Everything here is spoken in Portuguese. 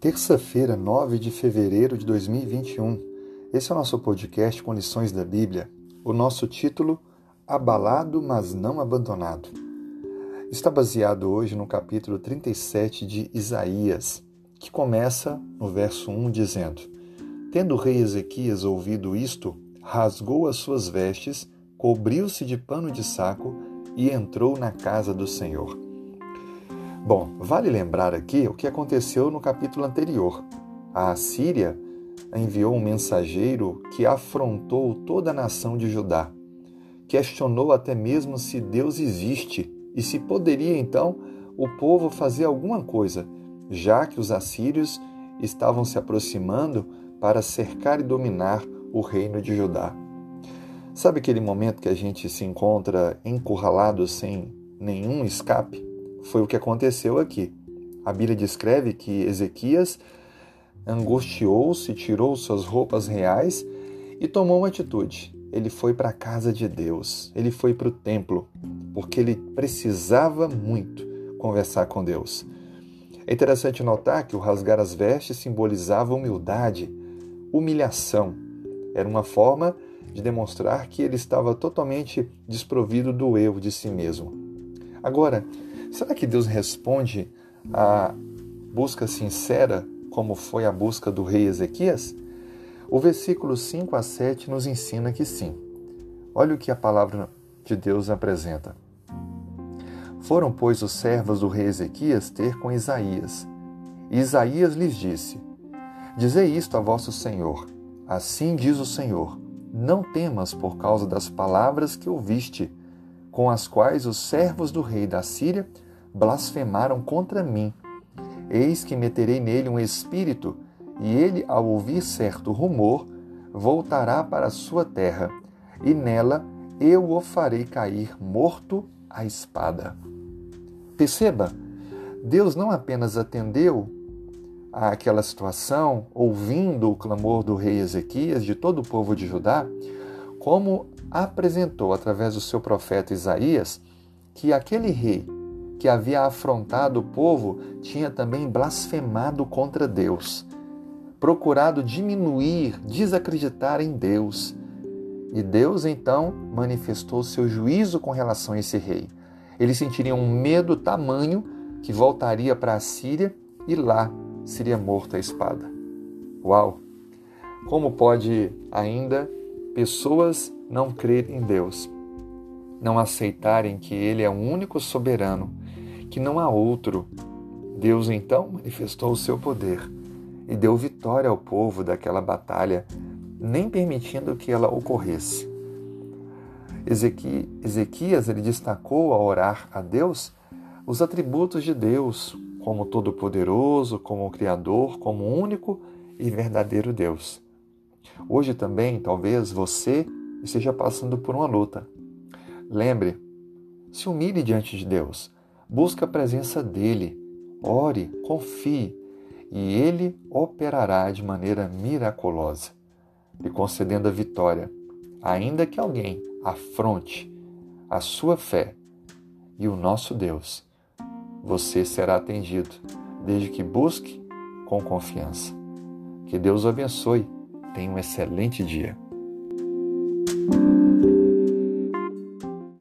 Terça-feira, 9 de fevereiro de 2021. Esse é o nosso podcast com lições da Bíblia. O nosso título, Abalado, mas não abandonado. Está baseado hoje no capítulo 37 de Isaías, que começa no verso 1 dizendo: Tendo o rei Ezequias ouvido isto, rasgou as suas vestes, cobriu-se de pano de saco e entrou na casa do Senhor. Bom, vale lembrar aqui o que aconteceu no capítulo anterior. A Assíria enviou um mensageiro que afrontou toda a nação de Judá. Questionou até mesmo se Deus existe e se poderia então o povo fazer alguma coisa, já que os assírios estavam se aproximando para cercar e dominar o reino de Judá. Sabe aquele momento que a gente se encontra encurralado sem nenhum escape? Foi o que aconteceu aqui. A Bíblia descreve que Ezequias angustiou-se, tirou suas roupas reais e tomou uma atitude. Ele foi para a casa de Deus, ele foi para o templo, porque ele precisava muito conversar com Deus. É interessante notar que o rasgar as vestes simbolizava humildade, humilhação. Era uma forma de demonstrar que ele estava totalmente desprovido do eu de si mesmo. Agora, Será que Deus responde à busca sincera, como foi a busca do rei Ezequias? O versículo 5 a 7 nos ensina que sim. Olha o que a palavra de Deus apresenta. Foram, pois, os servos do rei Ezequias ter com Isaías. E Isaías lhes disse: Dizei isto a vosso senhor. Assim diz o Senhor: Não temas por causa das palavras que ouviste, com as quais os servos do rei da Síria blasfemaram contra mim. Eis que meterei nele um espírito, e ele, ao ouvir certo rumor, voltará para a sua terra, e nela eu o farei cair morto à espada. Perceba, Deus não apenas atendeu àquela situação, ouvindo o clamor do rei Ezequias, de todo o povo de Judá, como apresentou através do seu profeta Isaías que aquele rei que havia afrontado o povo tinha também blasfemado contra Deus, procurado diminuir, desacreditar em Deus. E Deus então manifestou seu juízo com relação a esse rei. Ele sentiria um medo tamanho que voltaria para a Síria e lá seria morto à espada. Uau! Como pode ainda pessoas não crer em Deus, não aceitarem que Ele é o único soberano, que não há outro. Deus então manifestou o seu poder e deu vitória ao povo daquela batalha, nem permitindo que ela ocorresse. Ezequias ele destacou ao orar a Deus os atributos de Deus, como todo-poderoso, como Criador, como único e verdadeiro Deus. Hoje também, talvez você esteja passando por uma luta. Lembre, se humilhe diante de Deus, busque a presença dEle, ore, confie, e Ele operará de maneira miraculosa, lhe concedendo a vitória, ainda que alguém afronte a sua fé e o nosso Deus. Você será atendido, desde que busque com confiança. Que Deus o abençoe. Tenha um excelente dia.